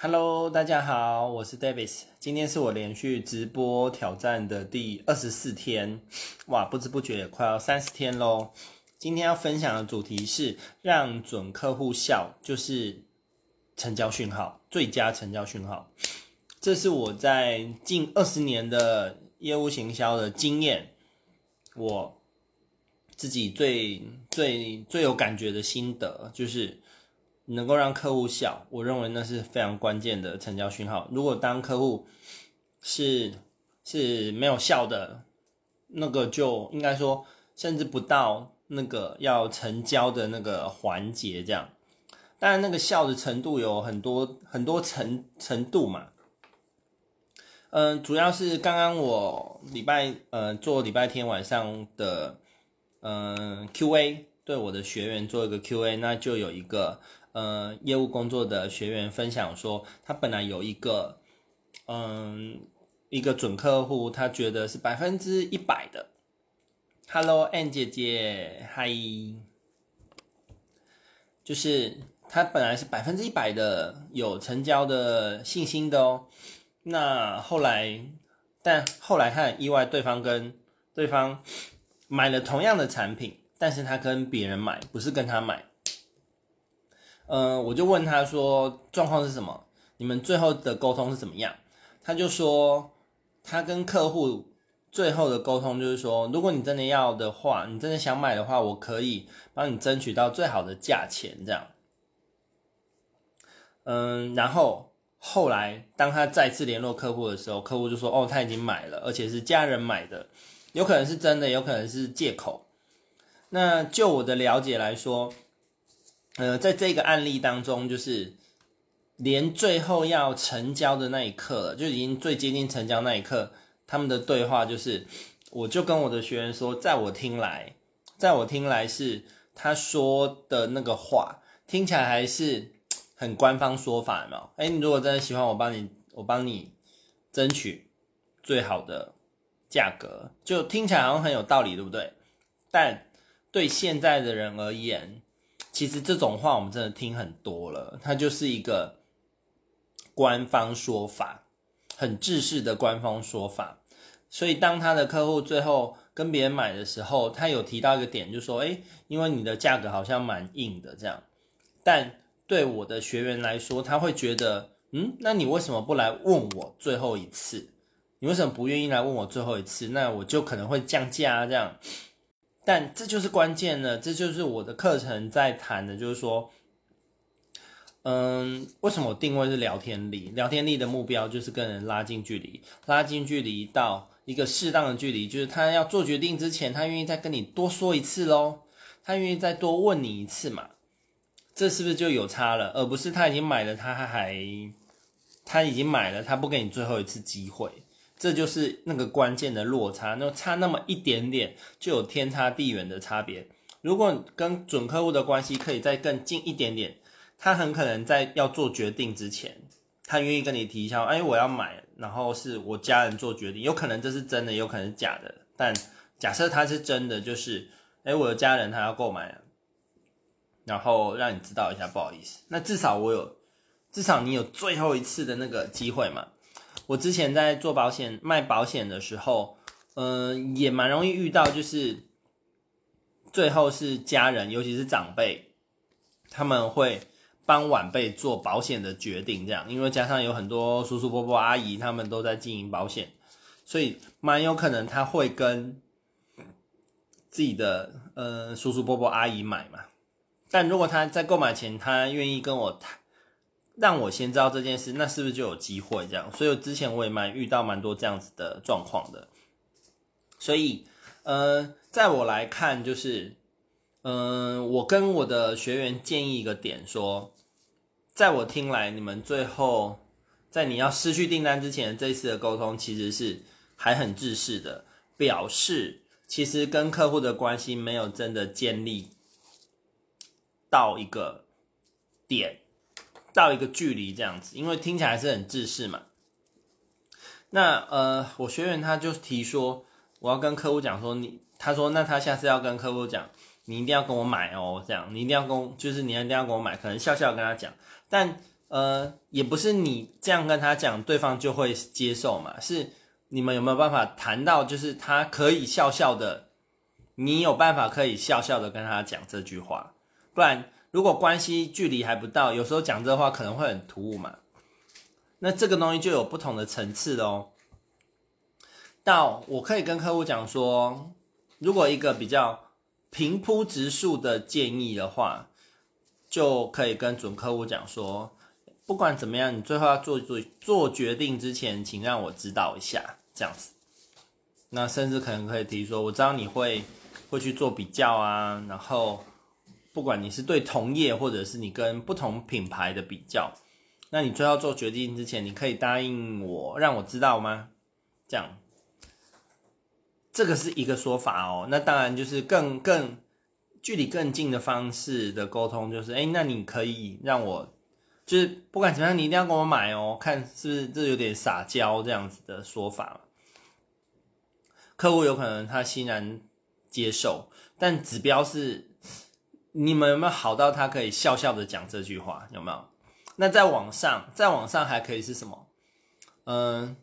Hello，大家好，我是 Davis。今天是我连续直播挑战的第二十四天，哇，不知不觉也快要三十天喽。今天要分享的主题是让准客户笑，就是成交讯号，最佳成交讯号。这是我在近二十年的业务行销的经验，我自己最最最有感觉的心得就是。能够让客户笑，我认为那是非常关键的成交讯号。如果当客户是是没有笑的，那个就应该说，甚至不到那个要成交的那个环节这样。当然，那个笑的程度有很多很多程程度嘛。嗯、主要是刚刚我礼拜呃做礼拜天晚上的嗯、Q&A，对我的学员做一个 Q&A，那就有一个。呃，业务工作的学员分享说，他本来有一个，嗯，一个准客户，他觉得是百分之一百的。Hello，N 姐姐，Hi，就是他本来是百分之一百的有成交的信心的哦。那后来，但后来他很意外，对方跟对方买了同样的产品，但是他跟别人买，不是跟他买。嗯、我就问他说状况是什么？你们最后的沟通是怎么样？他就说他跟客户最后的沟通就是说，如果你真的要的话，你真的想买的话，我可以帮你争取到最好的价钱，这样。嗯，然后后来当他再次联络客户的时候，客户就说哦，他已经买了，而且是家人买的，有可能是真的，有可能是借口。那就我的了解来说。呃，在这个案例当中，就是连最后要成交的那一刻了，就已经最接近成交那一刻，他们的对话就是，我就跟我的学员说，在我听来，在我听来是他说的那个话，听起来还是很官方说法，嘛？哎，你如果真的喜欢我，帮你，我帮你争取最好的价格，就听起来好像很有道理，对不对？但对现在的人而言，其实这种话我们真的听很多了，它就是一个官方说法，很制式的官方说法。所以当他的客户最后跟别人买的时候，他有提到一个点，就说：“诶，因为你的价格好像蛮硬的这样。”但对我的学员来说，他会觉得：“嗯，那你为什么不来问我最后一次？你为什么不愿意来问我最后一次？那我就可能会降价啊这样。”但这就是关键了，这就是我的课程在谈的，就是说，嗯，为什么我定位是聊天力？聊天力的目标就是跟人拉近距离，拉近距离到一个适当的距离，就是他要做决定之前，他愿意再跟你多说一次喽，他愿意再多问你一次嘛，这是不是就有差了？而不是他已经买了，他还他已经买了，他不给你最后一次机会。这就是那个关键的落差，那差那么一点点，就有天差地远的差别。如果跟准客户的关系可以再更近一点点，他很可能在要做决定之前，他愿意跟你提一下，哎，我要买，然后是我家人做决定，有可能这是真的，有可能是假的。但假设他是真的，就是，哎，我的家人他要购买，然后让你知道一下，不好意思，那至少我有，至少你有最后一次的那个机会嘛。我之前在做保险卖保险的时候，嗯、也蛮容易遇到，就是最后是家人，尤其是长辈，他们会帮晚辈做保险的决定，这样，因为加上有很多叔叔伯伯阿姨，他们都在经营保险，所以蛮有可能他会跟自己的呃叔叔伯伯阿姨买嘛。但如果他在购买前，他愿意跟我谈。让我先知道这件事，那是不是就有机会这样？所以之前我也蛮遇到蛮多这样子的状况的。所以，呃，在我来看，就是，嗯、我跟我的学员建议一个点，说，在我听来，你们最后在你要失去订单之前，这一次的沟通其实是还很制式的，表示其实跟客户的关系没有真的建立到一个点。到一个距离这样子，因为听起来是很制式嘛。那呃，我学员他就提说，我要跟客户讲说你，他说那他下次要跟客户讲，你一定要跟我买哦，这样你一定要跟，就是你一定要跟我买，可能笑笑跟他讲。但呃，也不是你这样跟他讲，对方就会接受嘛。是你们有没有办法谈到，就是他可以笑笑的，你有办法可以笑笑的跟他讲这句话。不然，如果关系距离还不到，有时候讲这话可能会很突兀嘛。那这个东西就有不同的层次喽。到我可以跟客户讲说，如果一个比较平铺直述的建议的话，就可以跟准客户讲说。不管怎么样，你最后要做做做决定之前，请让我知道一下，这样子。那甚至可能可以提说，我知道你会会去做比较啊，然后不管你是对同业或者是你跟不同品牌的比较，那你最后做决定之前，你可以答应我让我知道吗？这样，这个是一个说法哦。那当然就是更更距离更近的方式的沟通，就是哎，那你可以让我。就是不管怎么样，你一定要跟我买哦，看是不是这有点撒娇这样子的说法。客户有可能他欣然接受，但指标是你们有没有好到他可以笑笑的讲这句话？有没有？那在网上，在网上还可以是什么？嗯，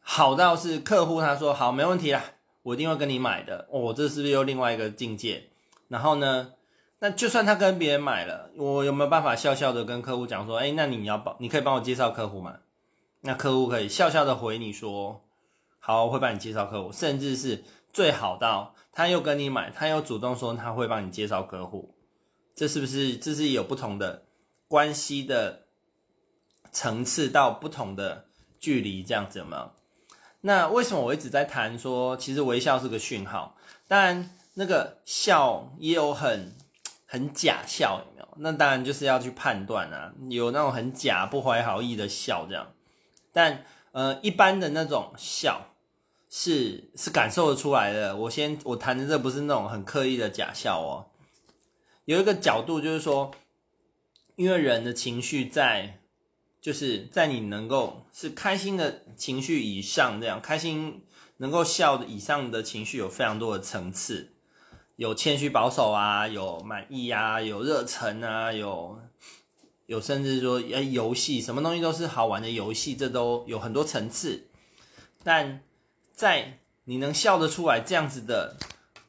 好到是客户他说好没问题啦，我一定会跟你买的。哦，这是不是又另外一个境界？然后呢？那就算他跟别人买了，我有没有办法笑笑的跟客户讲说，哎，那你要帮，你可以帮我介绍客户吗？那客户可以笑笑的回你说，好，我会帮你介绍客户，甚至是最好到他又跟你买，他又主动说他会帮你介绍客户，这是不是这是有不同的关系的层次到不同的距离这样子吗？那为什么我一直在谈说，其实微笑是个讯号，当然那个笑也有很。很假笑有没有？那当然就是要去判断啊，有那种很假不怀好意的笑这样，但呃一般的那种笑是是感受得出来的。我先我谈的这不是那种很刻意的假笑哦，有一个角度就是说，因为人的情绪在就是在你能够是开心的情绪以上，这样开心能够笑的以上的情绪有非常多的层次。有谦虚保守啊，有满意啊，有热忱啊，有有甚至说哎游戏什么东西都是好玩的游戏，这都有很多层次。但在你能笑得出来这样子的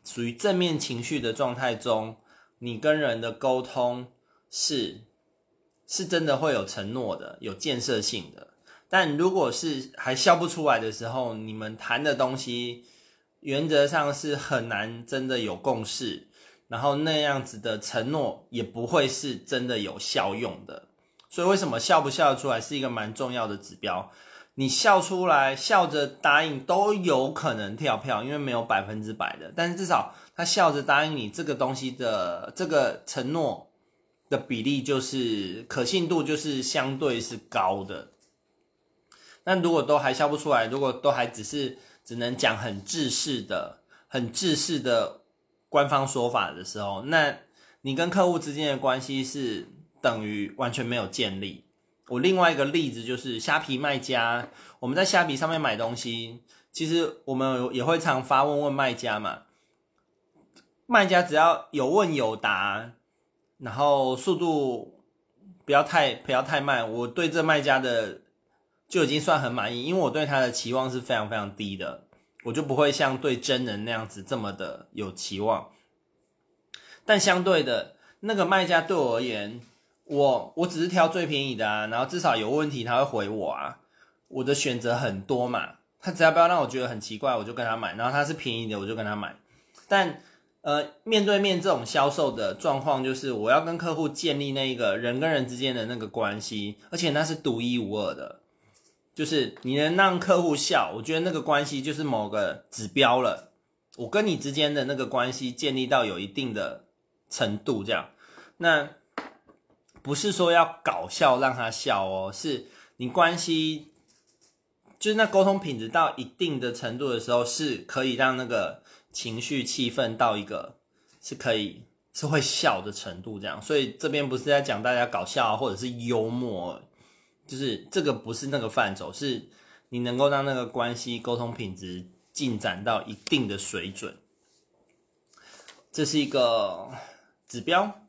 属于正面情绪的状态中，你跟人的沟通是是真的会有承诺的，有建设性的。但如果是还笑不出来的时候，你们谈的东西。原则上是很难真的有共识，然后那样子的承诺也不会是真的有效用的。所以为什么笑不笑得出来是一个蛮重要的指标？你笑出来，笑着答应都有可能跳票，因为没有百分之百的。但是至少他笑着答应你这个东西的这个承诺的比例，就是可信度就是相对是高的。那如果都还笑不出来，如果都还只是。只能讲很制式的、很制式的官方说法的时候，那你跟客户之间的关系是等于完全没有建立。我另外一个例子就是虾皮卖家，我们在虾皮上面买东西，其实我们也会常发问问卖家嘛。卖家只要有问有答，然后速度不要太不要太慢，我对这卖家的。就已经算很满意，因为我对他的期望是非常非常低的，我就不会像对真人那样子这么的有期望。但相对的，那个卖家对我而言，我我只是挑最便宜的啊，然后至少有问题他会回我啊，我的选择很多嘛，他只要不要让我觉得很奇怪，我就跟他买，然后他是便宜的，我就跟他买。但呃，面对面这种销售的状况，就是我要跟客户建立那个人跟人之间的那个关系，而且那是独一无二的。就是你能让客户笑，我觉得那个关系就是某个指标了。我跟你之间的那个关系建立到有一定的程度，这样，那不是说要搞笑让他笑哦，是你关系就是那沟通品质到一定的程度的时候，是可以让那个情绪气氛到一个是可以是会笑的程度，这样。所以这边不是在讲大家搞笑或者是幽默。就是这个不是那个范畴，是你能够让那个关系沟通品质进展到一定的水准，这是一个指标。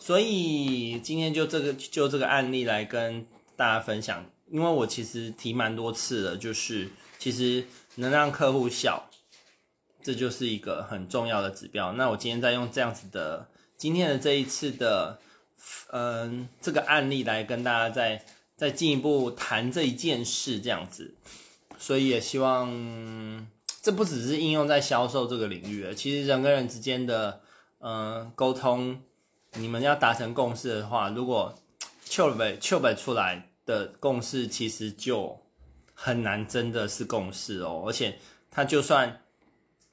所以今天就这个就这个案例来跟大家分享，因为我其实提蛮多次了，就是其实能让客户笑，这就是一个很重要的指标。那我今天再用这样子的今天的这一次的嗯这个案例来跟大家再再进一步谈这一件事，这样子。所以也希望这不只是应用在销售这个领域，其实人跟人之间的嗯沟通。你们要达成共识的话，如果秀北秀北出来的共识，其实就很难真的是共识哦。而且他就算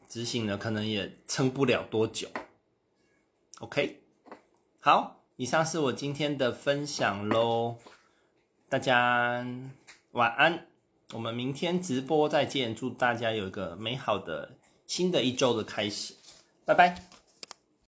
执行了，可能也撑不了多久。OK，好，以上是我今天的分享喽，大家晚安，我们明天直播再见，祝大家有一个美好的新的一周的开始，拜拜。